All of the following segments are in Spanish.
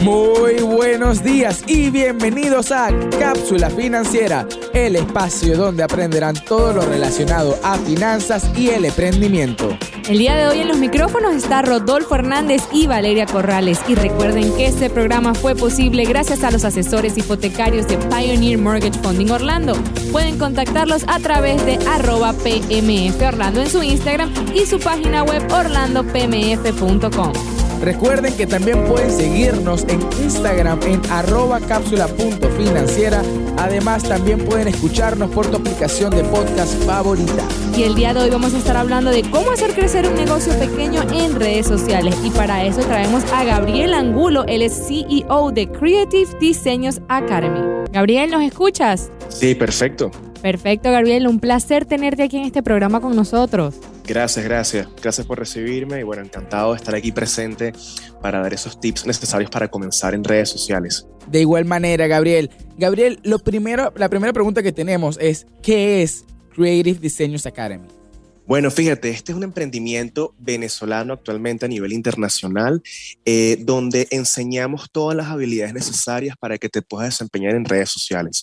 Muy buenos días y bienvenidos a Cápsula Financiera, el espacio donde aprenderán todo lo relacionado a finanzas y el emprendimiento. El día de hoy en los micrófonos está Rodolfo Hernández y Valeria Corrales. Y recuerden que este programa fue posible gracias a los asesores hipotecarios de Pioneer Mortgage Funding Orlando. Pueden contactarlos a través de arroba PMF Orlando en su Instagram y su página web orlandopmf.com. Recuerden que también pueden seguirnos en Instagram en arroba cápsula.financiera. Además, también pueden escucharnos por tu aplicación de podcast favorita. Y el día de hoy vamos a estar hablando de cómo hacer crecer un negocio pequeño en redes sociales. Y para eso traemos a Gabriel Angulo, él es CEO de Creative Diseños Academy. Gabriel, ¿nos escuchas? Sí, perfecto. Perfecto, Gabriel. Un placer tenerte aquí en este programa con nosotros. Gracias, gracias. Gracias por recibirme y bueno, encantado de estar aquí presente para dar esos tips necesarios para comenzar en redes sociales. De igual manera, Gabriel. Gabriel, lo primero, la primera pregunta que tenemos es, ¿qué es Creative Designers Academy? Bueno, fíjate, este es un emprendimiento venezolano actualmente a nivel internacional, eh, donde enseñamos todas las habilidades necesarias para que te puedas desempeñar en redes sociales.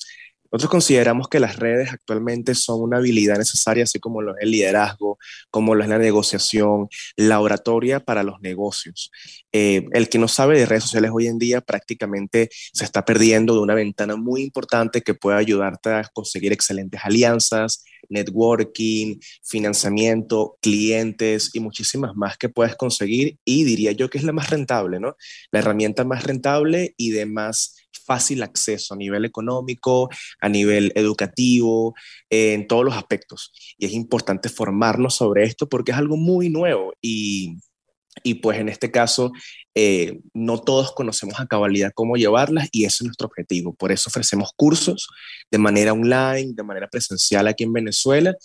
Nosotros consideramos que las redes actualmente son una habilidad necesaria, así como lo es el liderazgo, como lo es la negociación, la oratoria para los negocios. Eh, el que no sabe de redes sociales hoy en día prácticamente se está perdiendo de una ventana muy importante que puede ayudarte a conseguir excelentes alianzas, networking, financiamiento, clientes y muchísimas más que puedes conseguir y diría yo que es la más rentable, ¿no? La herramienta más rentable y de más fácil acceso a nivel económico, a nivel educativo, en todos los aspectos. Y es importante formarnos sobre esto porque es algo muy nuevo y, y pues en este caso eh, no todos conocemos a cabalidad cómo llevarlas y ese es nuestro objetivo. Por eso ofrecemos cursos de manera online, de manera presencial aquí en Venezuela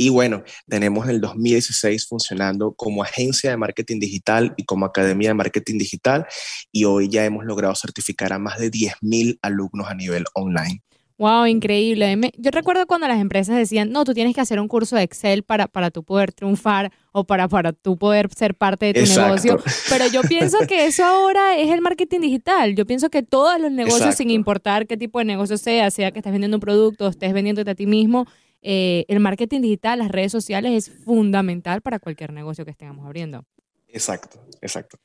y bueno, tenemos el 2016 funcionando como agencia de marketing digital y como academia de marketing digital y hoy ya hemos logrado certificar a más de 10.000 alumnos a nivel online. Wow, increíble. Yo recuerdo cuando las empresas decían, no, tú tienes que hacer un curso de Excel para, para tú poder triunfar o para, para tú poder ser parte de tu negocio. Pero yo pienso que eso ahora es el marketing digital. Yo pienso que todos los negocios, sin importar qué tipo de negocio sea, sea que estés vendiendo un producto, o estés vendiéndote a ti mismo, eh, el marketing digital, las redes sociales es fundamental para cualquier negocio que estemos abriendo. Exacto, exacto.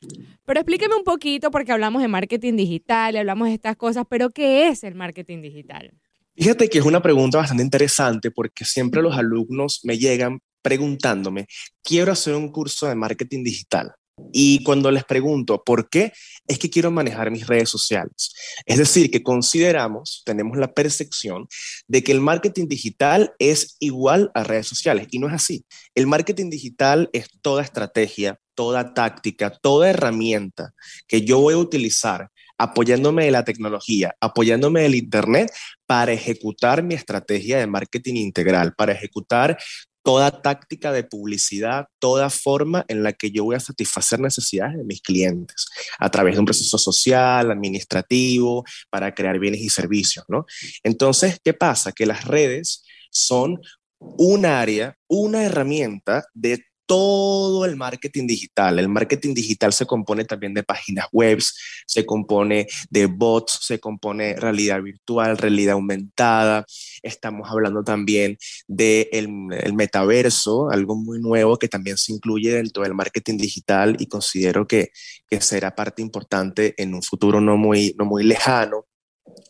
Pero explíqueme un poquito, porque hablamos de marketing digital y hablamos de estas cosas, pero ¿qué es el marketing digital? Fíjate que es una pregunta bastante interesante porque siempre los alumnos me llegan preguntándome, quiero hacer un curso de marketing digital. Y cuando les pregunto por qué, es que quiero manejar mis redes sociales. Es decir, que consideramos, tenemos la percepción de que el marketing digital es igual a redes sociales y no es así. El marketing digital es toda estrategia, toda táctica, toda herramienta que yo voy a utilizar apoyándome de la tecnología, apoyándome del Internet para ejecutar mi estrategia de marketing integral, para ejecutar toda táctica de publicidad, toda forma en la que yo voy a satisfacer necesidades de mis clientes a través de un proceso social, administrativo, para crear bienes y servicios, ¿no? Entonces, ¿qué pasa? Que las redes son un área, una herramienta de todo el marketing digital. El marketing digital se compone también de páginas web, se compone de bots, se compone realidad virtual, realidad aumentada. Estamos hablando también del de el metaverso, algo muy nuevo que también se incluye dentro del marketing digital y considero que, que será parte importante en un futuro no muy, no muy lejano.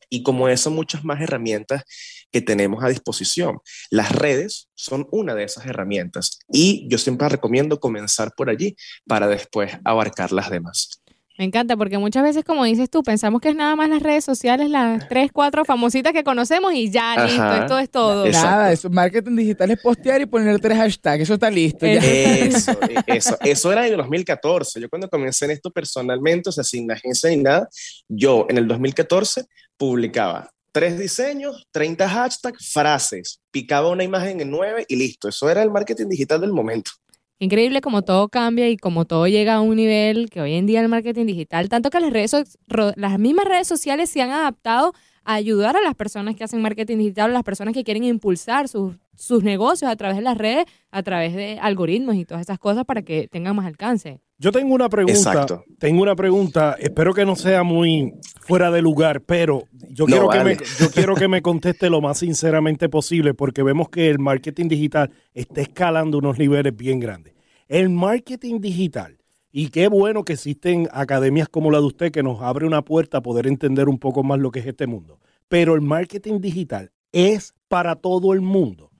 Y como eso, muchas más herramientas que tenemos a disposición. Las redes son una de esas herramientas y yo siempre recomiendo comenzar por allí para después abarcar las demás. Me encanta porque muchas veces, como dices tú, pensamos que es nada más las redes sociales, las tres, cuatro famositas que conocemos y ya, listo, esto es todo. Nada, eso, marketing digital es postear y poner tres hashtags, eso está listo. Eso, eso, eso era en 2014. Yo cuando comencé en esto personalmente, o sea, sin agencia ni nada, yo en el 2014 publicaba tres diseños, 30 hashtags, frases, picaba una imagen en nueve y listo. Eso era el marketing digital del momento. Increíble como todo cambia y como todo llega a un nivel que hoy en día el marketing digital, tanto que las redes las mismas redes sociales se han adaptado a ayudar a las personas que hacen marketing digital, a las personas que quieren impulsar sus, sus negocios a través de las redes, a través de algoritmos y todas esas cosas para que tengan más alcance. Yo tengo una pregunta. Tengo una pregunta. Espero que no sea muy fuera de lugar, pero yo, quiero que me, yo quiero que me conteste lo más sinceramente posible porque vemos que el marketing digital está escalando unos niveles bien grandes. El marketing digital, y qué bueno que existen academias como la de usted que nos abre una puerta a poder entender un poco más lo que es este mundo. Pero el marketing digital es para todo el mundo.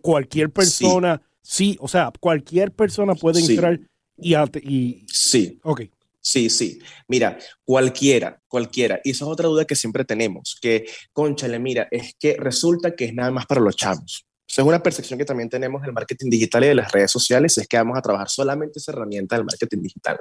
Cualquier persona, sí. o sea, cualquier persona puede entrar y, Sí. Ok. Sí, sí. Mira, cualquiera, cualquiera. Y esa es otra duda que siempre tenemos, que, conchale, mira, es que resulta que es nada más para los chavos. Esa es una percepción que también tenemos del marketing digital y de las redes sociales, es que vamos a trabajar solamente esa herramienta del marketing digital.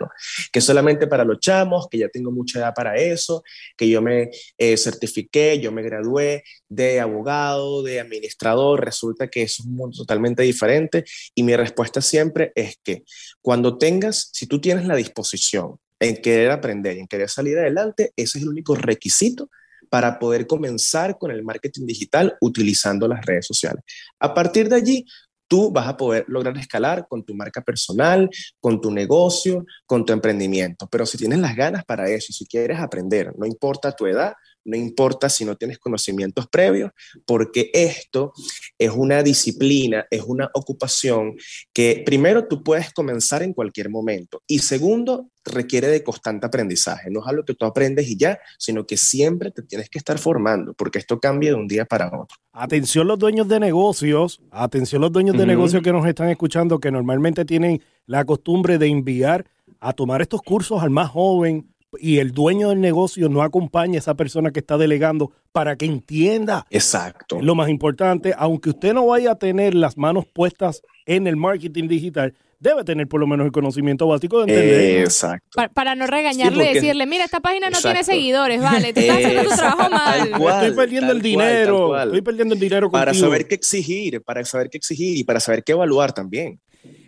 Que solamente para los chamos, que ya tengo mucha edad para eso, que yo me eh, certifiqué, yo me gradué de abogado, de administrador, resulta que eso es un mundo totalmente diferente y mi respuesta siempre es que cuando tengas, si tú tienes la disposición en querer aprender, en querer salir adelante, ese es el único requisito para poder comenzar con el marketing digital utilizando las redes sociales. A partir de allí, tú vas a poder lograr escalar con tu marca personal, con tu negocio, con tu emprendimiento. Pero si tienes las ganas para eso, si quieres aprender, no importa tu edad, no importa si no tienes conocimientos previos, porque esto es una disciplina, es una ocupación que primero tú puedes comenzar en cualquier momento y segundo requiere de constante aprendizaje. No es algo que tú aprendes y ya, sino que siempre te tienes que estar formando porque esto cambia de un día para otro. Atención los dueños de negocios, atención los dueños de negocios que nos están escuchando que normalmente tienen la costumbre de enviar a tomar estos cursos al más joven y el dueño del negocio no acompaña a esa persona que está delegando para que entienda. Exacto. Lo más importante, aunque usted no vaya a tener las manos puestas en el marketing digital, debe tener por lo menos el conocimiento básico de entender. Exacto. para no regañarle y decirle, mira, esta página no tiene seguidores, vale, te estás haciendo tu trabajo mal. estoy perdiendo el dinero, estoy perdiendo el dinero Para saber qué exigir, para saber qué exigir y para saber qué evaluar también.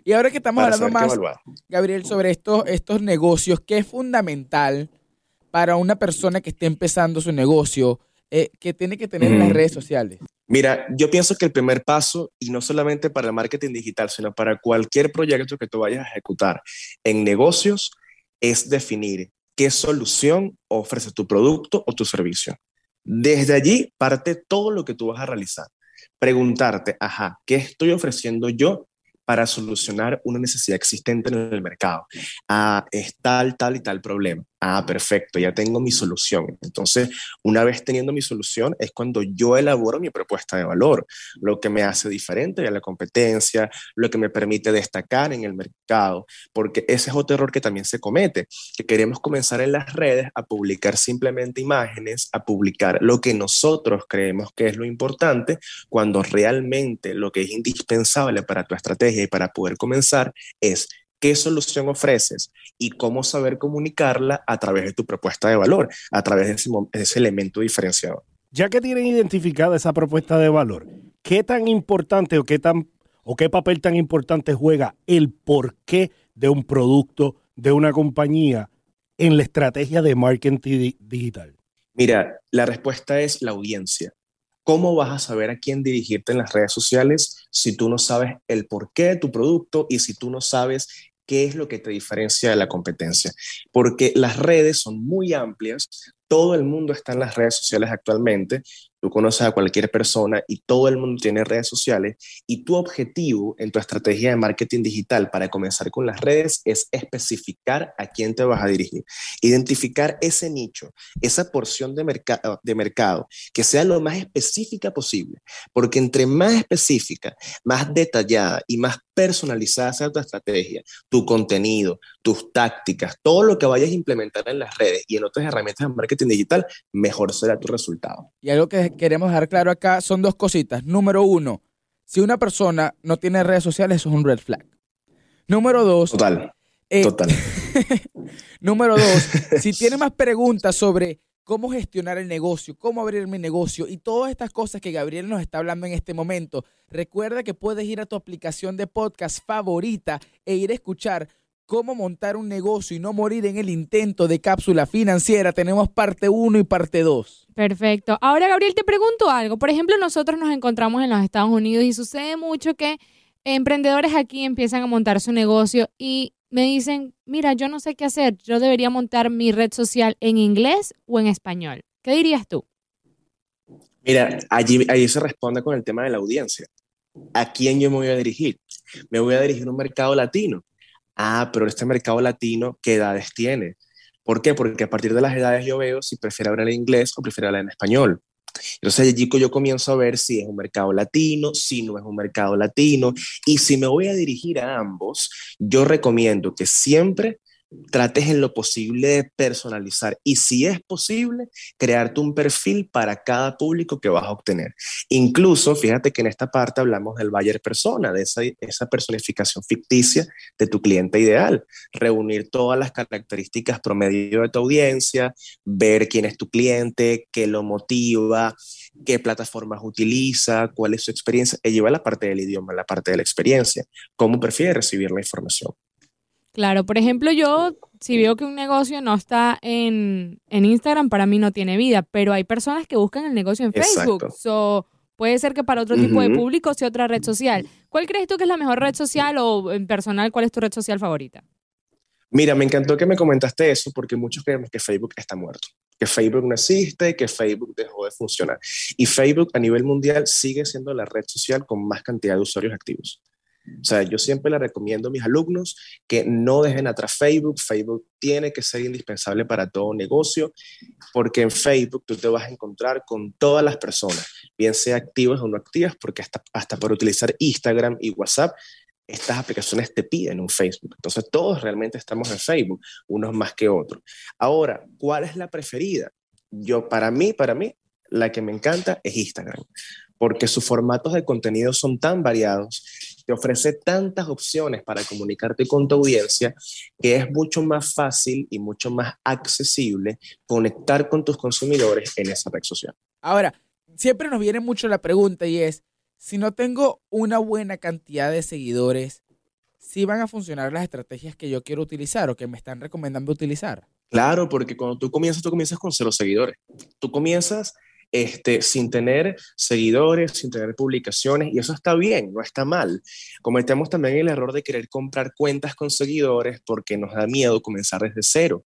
Y ahora que estamos hablando más, Gabriel, sobre estos, estos negocios, ¿qué es fundamental para una persona que esté empezando su negocio eh, que tiene que tener en las redes sociales? Mira, yo pienso que el primer paso, y no solamente para el marketing digital, sino para cualquier proyecto que tú vayas a ejecutar en negocios, es definir qué solución ofrece tu producto o tu servicio. Desde allí parte todo lo que tú vas a realizar. Preguntarte, ajá, ¿qué estoy ofreciendo yo para solucionar una necesidad existente en el mercado. Ah, es tal, tal y tal problema. Ah, perfecto, ya tengo mi solución. Entonces, una vez teniendo mi solución, es cuando yo elaboro mi propuesta de valor, lo que me hace diferente de la competencia, lo que me permite destacar en el mercado, porque ese es otro error que también se comete, que queremos comenzar en las redes a publicar simplemente imágenes, a publicar lo que nosotros creemos que es lo importante, cuando realmente lo que es indispensable para tu estrategia y para poder comenzar es qué solución ofreces y cómo saber comunicarla a través de tu propuesta de valor, a través de ese, elemento diferenciador. Ya que tienen identificada esa propuesta de valor, ¿qué tan importante o qué, tan, o qué papel tan importante juega el porqué de un producto, de una compañía en la estrategia de marketing digital? Mira, la respuesta es la audiencia. ¿Cómo vas a saber a quién dirigirte en las redes sociales si tú no sabes el porqué de tu producto y si tú no sabes qué es lo que te diferencia de la competencia. Porque las redes son muy amplias, todo el mundo está en las redes sociales actualmente Tú conoces a cualquier persona y todo el mundo tiene redes sociales y tu objetivo en tu estrategia de marketing digital para comenzar con las redes es especificar a quién te vas a dirigir, identificar ese nicho, esa porción de, mercado que sea lo más específica posible, porque entre más específica, más detallada y más personalizada sea tu estrategia, tu contenido, tus tácticas, todo lo que vayas a implementar en las redes y en otras herramientas de marketing digital, mejor será tu resultado. Y algo que queremos dejar claro acá son dos cositas. Número uno, si una persona no tiene redes sociales, eso es un red flag. Número dos. Total. Eh, total. número dos, si tiene más preguntas sobre cómo gestionar el negocio, cómo abrir mi negocio y todas estas cosas que Gabriel nos está hablando en este momento, recuerda que puedes ir a tu aplicación de podcast favorita e ir a escuchar cómo montar un negocio y no morir en el intento de cápsula financiera. Tenemos parte 1 y parte 2. Perfecto. Ahora, Gabriel, te pregunto algo. Por ejemplo, nosotros nos encontramos en los Estados Unidos y sucede mucho que emprendedores aquí empiezan a montar su negocio y me dicen, mira, yo no sé qué hacer, yo debería montar mi red social en inglés o en español. ¿Qué dirías tú? Mira, allí, allí se responde con el tema de la audiencia. ¿A quién yo me voy a dirigir? Me voy a dirigir a un mercado latino. Ah, pero este mercado latino, ¿qué edades tiene? ¿Por qué? Porque a partir de las edades yo veo si prefiero hablar en inglés o prefiero hablar en español. Entonces allí yo comienzo a ver si es un mercado latino, si no es un mercado latino, y si me voy a dirigir a ambos, yo recomiendo que siempre trates en lo posible de personalizar y si es posible, crearte un perfil para cada público que vas a obtener. Incluso, fíjate que en esta parte hablamos del buyer persona, de esa, esa personificación ficticia de tu cliente ideal, reunir todas las características promedio de tu audiencia, ver quién es tu cliente, qué lo motiva, qué plataformas utiliza, cuál es su experiencia, y lleva la parte del idioma, la parte de la experiencia, cómo prefiere recibir la información. Claro, por ejemplo, yo si veo que un negocio no está en, Instagram, para mí no tiene vida, pero hay personas que buscan el negocio en Facebook. So, puede ser que para otro tipo de público sea otra red social. ¿Cuál crees tú que es la mejor red social o en personal, cuál es tu red social favorita? Mira, me encantó que me comentaste eso porque muchos creemos que Facebook está muerto, que Facebook no existe, que Facebook dejó de funcionar. Y Facebook a nivel mundial sigue siendo la red social con más cantidad de usuarios activos. O sea, yo siempre le recomiendo a mis alumnos que no dejen atrás Facebook. Facebook tiene que ser indispensable para todo negocio, porque en Facebook tú te vas a encontrar con todas las personas, bien sea activas o no activas, porque hasta, hasta para utilizar Instagram y WhatsApp, estas aplicaciones te piden un Facebook. Entonces todos realmente estamos en Facebook, unos más que otros. Ahora, ¿cuál es la preferida? Yo, para mí, para mí, la que me encanta es Instagram, porque sus formatos de contenido son tan variados te ofrece tantas opciones para comunicarte con tu audiencia que es mucho más fácil y mucho más accesible conectar con tus consumidores en esa red social. Ahora, siempre nos viene mucho la pregunta y es, si no tengo una buena cantidad de seguidores, ¿sí van a funcionar las estrategias que yo quiero utilizar o que me están recomendando utilizar? Claro, porque cuando tú comienzas, tú comienzas con cero seguidores. Tú comienzas este, sin tener seguidores, sin tener publicaciones, y eso está bien, no está mal. Cometemos también el error de querer comprar cuentas con seguidores porque nos da miedo comenzar desde cero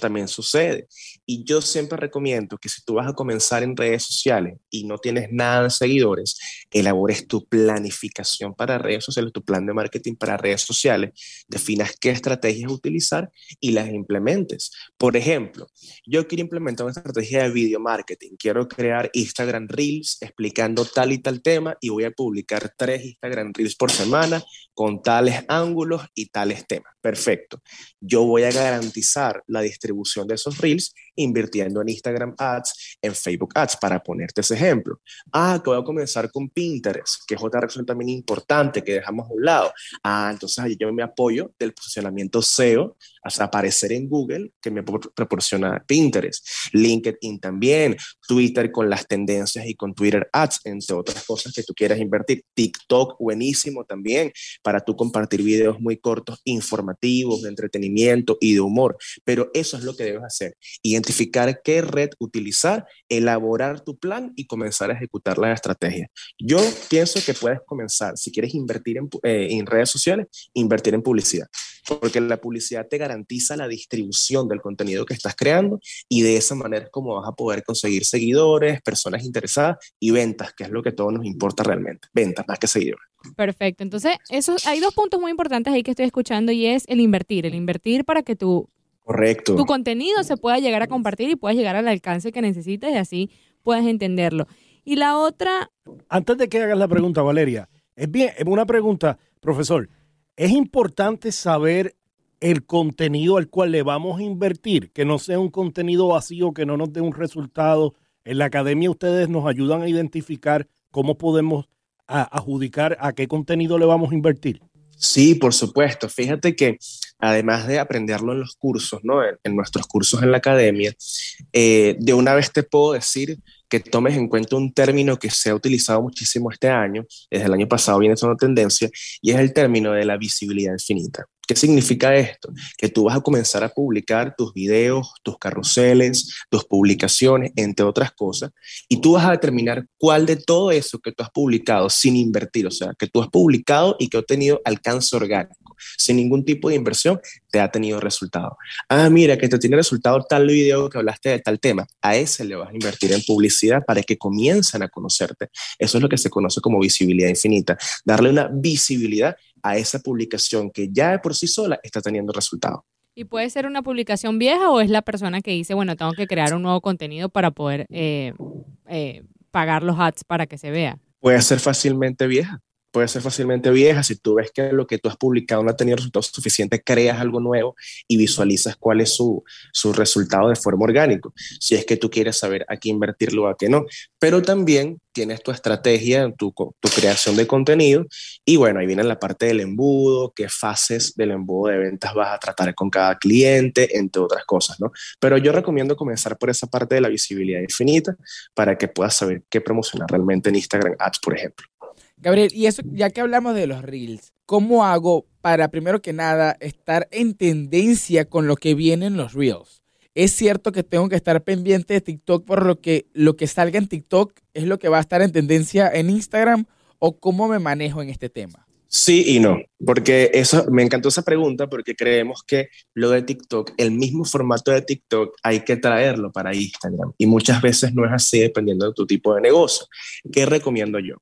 también sucede. Y yo siempre recomiendo que si tú vas a comenzar en redes sociales y no tienes nada de seguidores, elabores tu planificación para redes sociales, tu plan de marketing para redes sociales, definas qué estrategias utilizar y las implementes. Por ejemplo, yo quiero implementar una estrategia de video marketing. Quiero crear Instagram Reels explicando tal y tal tema y voy a publicar tres Instagram Reels por semana con tales ángulos y tales temas. Perfecto. Yo voy a garantizar la distribución de esos reels invirtiendo en Instagram Ads, en Facebook Ads, para ponerte ese ejemplo. Ah, que voy a comenzar con Pinterest, que es otra red también importante que dejamos a un lado. Ah, entonces ahí yo me apoyo del posicionamiento SEO, hasta aparecer en Google, que me proporciona Pinterest. LinkedIn también, Twitter con las tendencias y con Twitter Ads, entre otras cosas que tú quieras invertir. TikTok, buenísimo también, para tú compartir videos muy cortos, informativos, de entretenimiento y de humor. Pero eso es lo que debes hacer. Identificar qué red utilizar, elaborar tu plan y comenzar a ejecutar la estrategia. Yo pienso que puedes comenzar, si quieres invertir en, eh, en redes sociales, invertir en publicidad, porque la publicidad te garantiza la distribución del contenido que estás creando y de esa manera es como vas a poder conseguir seguidores, personas interesadas y ventas, que es lo que a todos nos importa realmente, ventas más que seguidores. Perfecto. Entonces, eso, hay dos puntos muy importantes ahí que estoy escuchando y es el invertir, el invertir para que tu Correcto. Tu contenido se pueda llegar a compartir y puedas llegar al alcance que necesites y así puedas entenderlo. Y la otra... Antes de que hagas la pregunta, Valeria, es bien, es una pregunta, profesor. Es importante saber el contenido al cual le vamos a invertir, que no sea un contenido vacío, que no nos dé un resultado. En la academia ustedes nos ayudan a identificar cómo podemos adjudicar a qué contenido le vamos a invertir. Sí, por supuesto. Fíjate que además de aprenderlo en los cursos, ¿no? en, nuestros cursos en la academia, eh, de una vez te puedo decir que tomes en cuenta un término que se ha utilizado muchísimo este año, desde el año pasado viene siendo tendencia, y es el término de la visibilidad infinita. ¿Qué significa esto? Que tú vas a comenzar a publicar tus videos, tus carruseles, tus publicaciones, entre otras cosas, y tú vas a determinar cuál de todo eso que tú has publicado sin invertir, o sea, que tú has publicado y que ha tenido alcance orgánico, sin ningún tipo de inversión, te ha tenido resultado. Ah, mira, que te tiene resultado tal video que hablaste de tal tema, a ese le vas a invertir en publicidad para que comiencen a conocerte. Eso es lo que se conoce como visibilidad infinita, darle una visibilidad a esa publicación que ya de por sí sola está teniendo resultado. ¿Y puede ser una publicación vieja o es la persona que dice, bueno, tengo que crear un nuevo contenido para poder eh, eh, pagar los ads para que se vea? Puede ser fácilmente vieja puede ser fácilmente vieja. Si tú ves que lo que tú has publicado no ha tenido resultados suficientes, creas algo nuevo y visualizas cuál es su, su resultado de forma orgánica. Si es que tú quieres saber a qué invertirlo o a qué no. Pero también tienes tu estrategia, tu, tu creación de contenido. Y bueno, ahí viene la parte del embudo, qué fases del embudo de ventas vas a tratar con cada cliente, entre otras cosas, ¿no? Pero yo recomiendo comenzar por esa parte de la visibilidad infinita para que puedas saber qué promocionar realmente en Instagram Ads, por ejemplo. Gabriel, y eso, ya que hablamos de los reels, ¿cómo hago para, primero que nada, estar en tendencia con lo que vienen los reels? Es cierto que tengo que estar pendiente de TikTok por lo que lo que salga en TikTok es lo que va a estar en tendencia en Instagram o cómo me manejo en este tema. Sí y no, porque eso me encantó esa pregunta porque creemos que lo de TikTok, el mismo formato de TikTok, hay que traerlo para Instagram y muchas veces no es así dependiendo de tu tipo de negocio. ¿Qué recomiendo yo?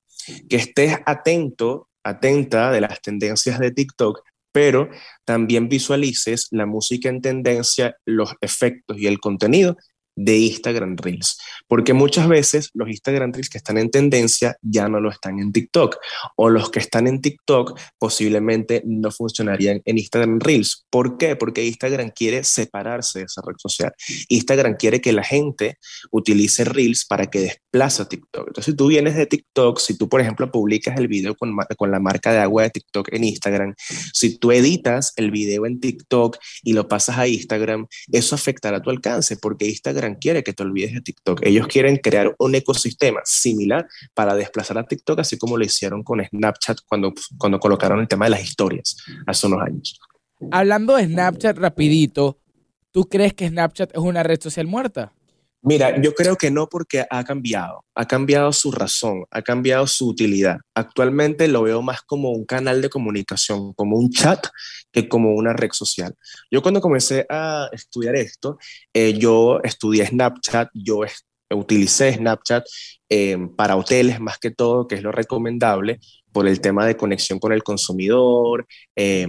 Que estés atento, atenta de las tendencias de TikTok, pero también visualices la música en tendencia, los efectos y el contenido de Instagram Reels, porque muchas veces los Instagram Reels que están en tendencia ya no lo están en TikTok, o los que están en TikTok posiblemente no funcionarían en Instagram Reels. ¿Por qué? Porque Instagram quiere separarse de esa red social. Instagram quiere que la gente utilice Reels para que desplace a TikTok. Entonces, si tú vienes de TikTok, si tú, por ejemplo, publicas el video con, con la marca de agua de TikTok en Instagram, si tú editas el video en TikTok y lo pasas a Instagram, eso afectará tu alcance, porque Instagram quiere que te olvides de TikTok. Ellos quieren crear un ecosistema similar para desplazar a TikTok, así como lo hicieron con Snapchat cuando, cuando colocaron el tema de las historias hace unos años. Hablando de Snapchat rapidito, ¿tú crees que Snapchat es una red social muerta? Mira, yo creo que no porque ha cambiado, ha cambiado su razón, ha cambiado su utilidad. Actualmente lo veo más como un canal de comunicación, como un chat, que como una red social. Yo cuando comencé a estudiar esto, eh, yo estudié Snapchat, yo utilicé Snapchat eh, para hoteles más que todo, que es lo recomendable, por el tema de conexión con el consumidor, eh,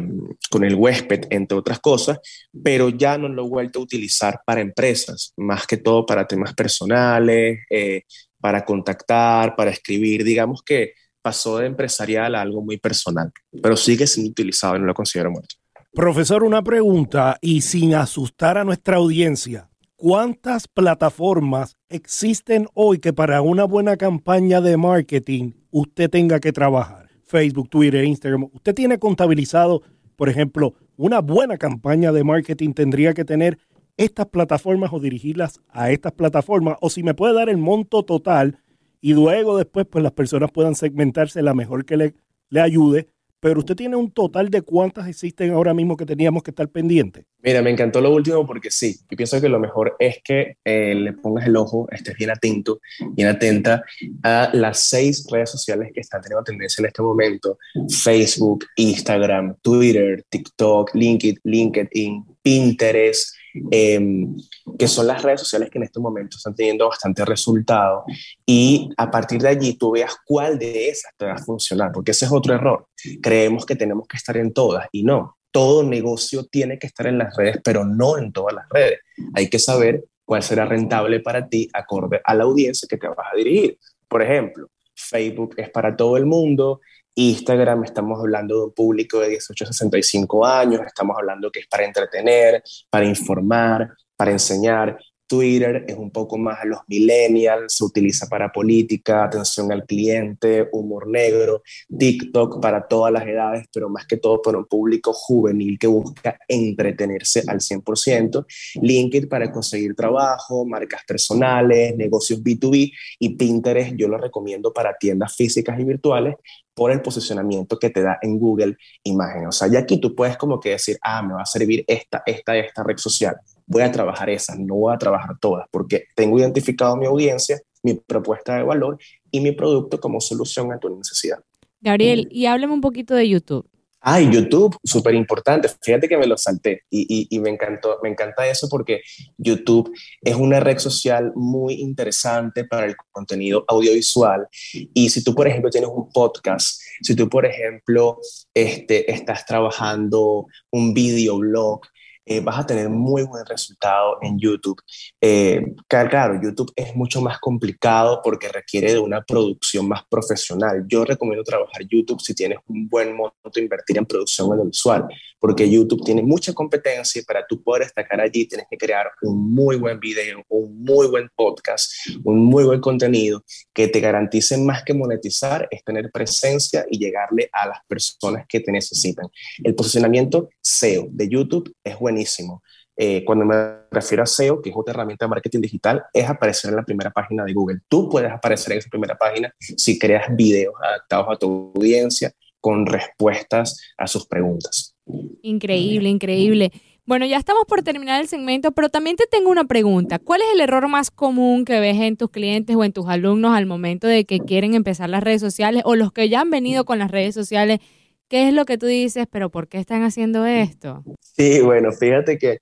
con el huésped, entre otras cosas, pero ya no lo he vuelto a utilizar para empresas, más que todo para temas personales, eh, para contactar, para escribir, digamos que pasó de empresarial a algo muy personal, pero sigue siendo utilizado y no lo considero muerto. Profesor, una pregunta y sin asustar a nuestra audiencia. ¿Cuántas plataformas existen hoy que para una buena campaña de marketing usted tenga que trabajar? Facebook, Twitter, Instagram. Usted tiene contabilizado, por ejemplo, una buena campaña de marketing tendría que tener estas plataformas o dirigirlas a estas plataformas. O si me puede dar el monto total y luego después pues las personas puedan segmentarse la mejor que le, le ayude pero usted tiene un total de cuántas existen ahora mismo que teníamos que estar pendientes. Mira, me encantó lo último porque sí, yo pienso que lo mejor es que eh, le pongas el ojo, estés bien atento, bien atenta a las seis redes sociales que están teniendo tendencia en este momento, Facebook, Instagram, Twitter, TikTok, LinkedIn, LinkedIn Pinterest, Em, que son las redes sociales que en estos momentos están teniendo bastante resultado y a partir de allí tú veas cuál de esas te va a funcionar, porque ese es otro error. Creemos que tenemos que estar en todas y no. Todo negocio tiene que estar en las redes, pero no en todas las redes. Hay que saber cuál será rentable para ti acorde a la audiencia que te vas a dirigir. Por ejemplo, Facebook es para todo el mundo, Instagram, estamos hablando de un público de 18 a 65 años, estamos hablando que es para entretener, para informar, para enseñar. Twitter es un poco más a los millennials, se utiliza para política, atención al cliente, humor negro, TikTok para todas las edades, pero más que todo para un público juvenil que busca entretenerse al 100%, LinkedIn para conseguir trabajo, marcas personales, negocios B2B y Pinterest yo lo recomiendo para tiendas físicas y virtuales por el posicionamiento que te da en Google Imagen. O sea, ya aquí tú puedes como que decir, ah, me va a servir esta, esta, esta red social. Voy a trabajar esas, no voy a trabajar todas, porque tengo identificado mi audiencia, mi propuesta de valor y mi producto como solución a tu necesidad. Gabriel, y háblame un poquito de YouTube. Ay, YouTube, súper importante. Fíjate que me lo salté y, y, me, encantó, me encanta eso porque YouTube es una red social muy interesante para el contenido audiovisual. Y si tú, por ejemplo, tienes un podcast, si tú, por ejemplo, este, estás trabajando un videoblog, eh, vas a tener muy buen resultado en YouTube. Eh, claro, YouTube es mucho más complicado porque requiere de una producción más profesional. Yo recomiendo trabajar YouTube si tienes un buen monto invertir en producción audiovisual, porque YouTube tiene mucha competencia y para tú poder destacar allí tienes que crear un muy buen video, un muy buen podcast, un muy buen contenido que te garantice más que monetizar, es tener presencia y llegarle a las personas que te necesitan. El posicionamiento SEO de YouTube es bueno buenísimo. Eh, cuando me refiero a SEO, que es otra herramienta de marketing digital, es aparecer en la primera página de Google. Tú puedes aparecer en esa primera página si creas videos adaptados a tu audiencia con respuestas a sus preguntas. Increíble, increíble. Bueno, ya estamos por terminar el segmento, pero también te tengo una pregunta. ¿Cuál es el error más común que ves en tus clientes o en tus alumnos al momento de que quieren empezar las redes sociales o los que ya han venido con las redes sociales ¿Qué es lo que tú dices, pero por qué están haciendo esto? Sí, bueno, fíjate que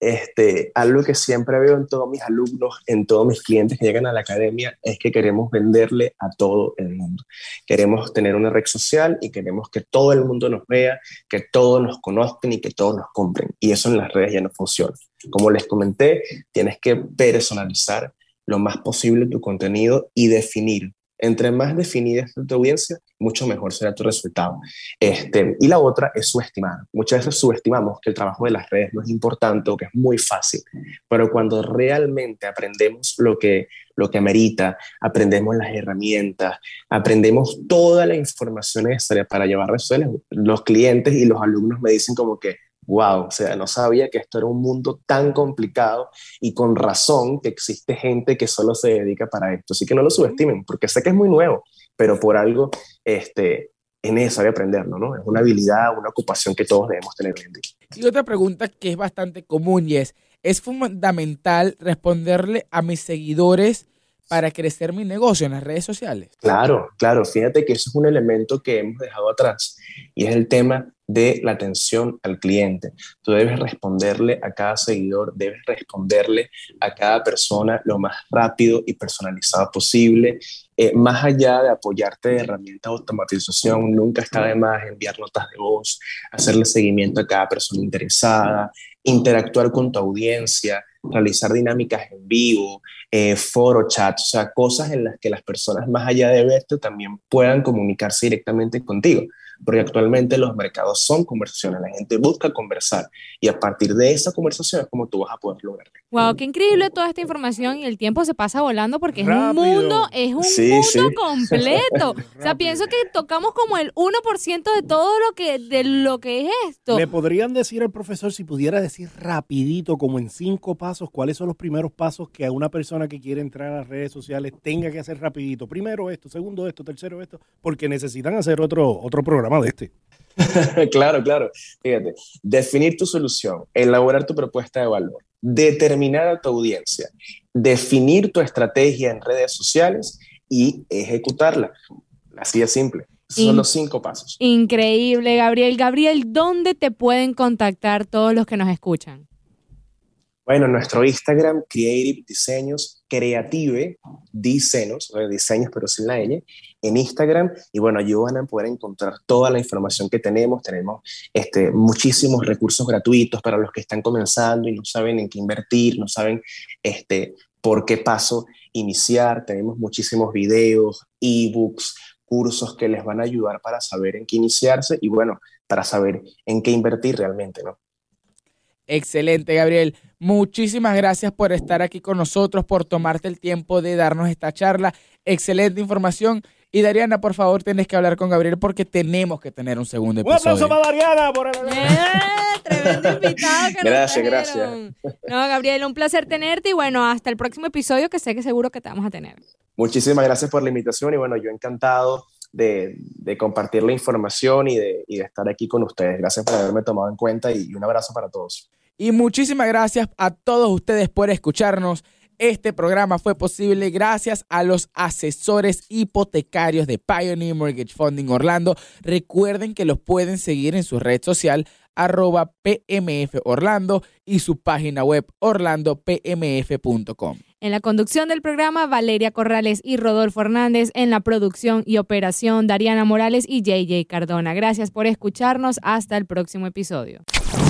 este, algo que siempre veo en todos mis alumnos, en todos mis clientes que llegan a la academia, es que queremos venderle a todo el mundo. Queremos tener una red social y queremos que todo el mundo nos vea, que todos nos conozcan y que todos nos compren. Y eso en las redes ya no funciona. Como les comenté, tienes que personalizar lo más posible tu contenido y definir entre más definida es tu audiencia, mucho mejor será tu resultado. Este, y la otra es subestimar. Muchas veces subestimamos que el trabajo de las redes no es importante o que es muy fácil, pero cuando realmente aprendemos lo que, lo que amerita, aprendemos las herramientas, aprendemos toda la información necesaria para llevar redes los clientes y los alumnos me dicen como que, wow, o sea, no sabía que esto era un mundo tan complicado y con razón que existe gente que solo se dedica para esto. Así que no lo subestimen, porque sé que es muy nuevo, pero por algo este, es necesario aprenderlo, ¿no? Es una habilidad, una ocupación que todos debemos tener hoy en día. Y otra pregunta que es bastante común y es, ¿es fundamental responderle a mis seguidores para crecer mi negocio en las redes sociales? Claro, claro. Fíjate que eso es un elemento que hemos dejado atrás y es el tema de la atención al cliente. Tú debes responderle a cada seguidor, debes responderle a cada persona lo más rápido y personalizado posible. Eh, más allá de apoyarte de herramientas de automatización, nunca está de más enviar notas de voz, hacerle seguimiento a cada persona interesada, interactuar con tu audiencia, realizar dinámicas en vivo, eh, foro, chat, o sea, cosas en las que las personas más allá de verte también puedan comunicarse directamente contigo porque actualmente los mercados son conversaciones, la gente busca conversar y a partir de esa conversación es como tú vas a poder lograrlo. Wow, qué increíble toda esta información y el tiempo se pasa volando porque es un mundo, es un mundo completo. o sea, pienso que tocamos como el 1% de todo lo que de lo que es esto. ¿Le podrían decir al profesor si pudiera decir rapidito como en cinco pasos cuáles son los primeros pasos que a una persona que quiere entrar a las redes sociales tenga que hacer rapidito? Primero esto, segundo esto, tercero esto, porque necesitan hacer otro otro programa de este. claro, claro. Fíjate, definir tu solución, elaborar tu propuesta de valor, determinar a tu audiencia, definir tu estrategia en redes sociales y ejecutarla. Así de simple. Son los cinco pasos. Increíble, Gabriel. Gabriel, ¿dónde te pueden contactar todos los que nos escuchan? Bueno, nuestro Instagram, Creative Diseños, Creative Diseños, o diseños pero sin la ñ, en Instagram. Y bueno, allí van a poder encontrar toda la información que tenemos. Tenemos este, muchísimos recursos gratuitos para los que están comenzando y no saben en qué invertir, no saben este, por qué paso iniciar. Tenemos muchísimos videos, ebooks, cursos que les van a ayudar para saber en qué iniciarse y bueno, para saber en qué invertir realmente, ¿no? Excelente, Gabriel. Muchísimas gracias por estar aquí con nosotros, por tomarte el tiempo de darnos esta charla. Excelente información. Y Dariana, por favor, tenés que hablar con Gabriel porque tenemos que tener un segundo episodio. Un aplauso para Dariana por el... ¡Eh! Tremendo invitado que Gracias, gracias. No, Gabriel, un placer tenerte y bueno, hasta el próximo episodio que sé que seguro que te vamos a tener. Muchísimas gracias por la invitación y bueno, yo encantado de, compartir la información y de, y de estar aquí con ustedes. Gracias por haberme tomado en cuenta y un abrazo para todos. Y muchísimas gracias a todos ustedes por escucharnos. Este programa fue posible gracias a los asesores hipotecarios de Pioneer Mortgage Funding Orlando. Recuerden que los pueden seguir en su red social arroba PMF Orlando y su página web orlandopmf.com. En la conducción del programa, Valeria Corrales y Rodolfo Hernández. En la producción y operación, Dariana Morales y JJ Cardona. Gracias por escucharnos. Hasta el próximo episodio.